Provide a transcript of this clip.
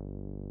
you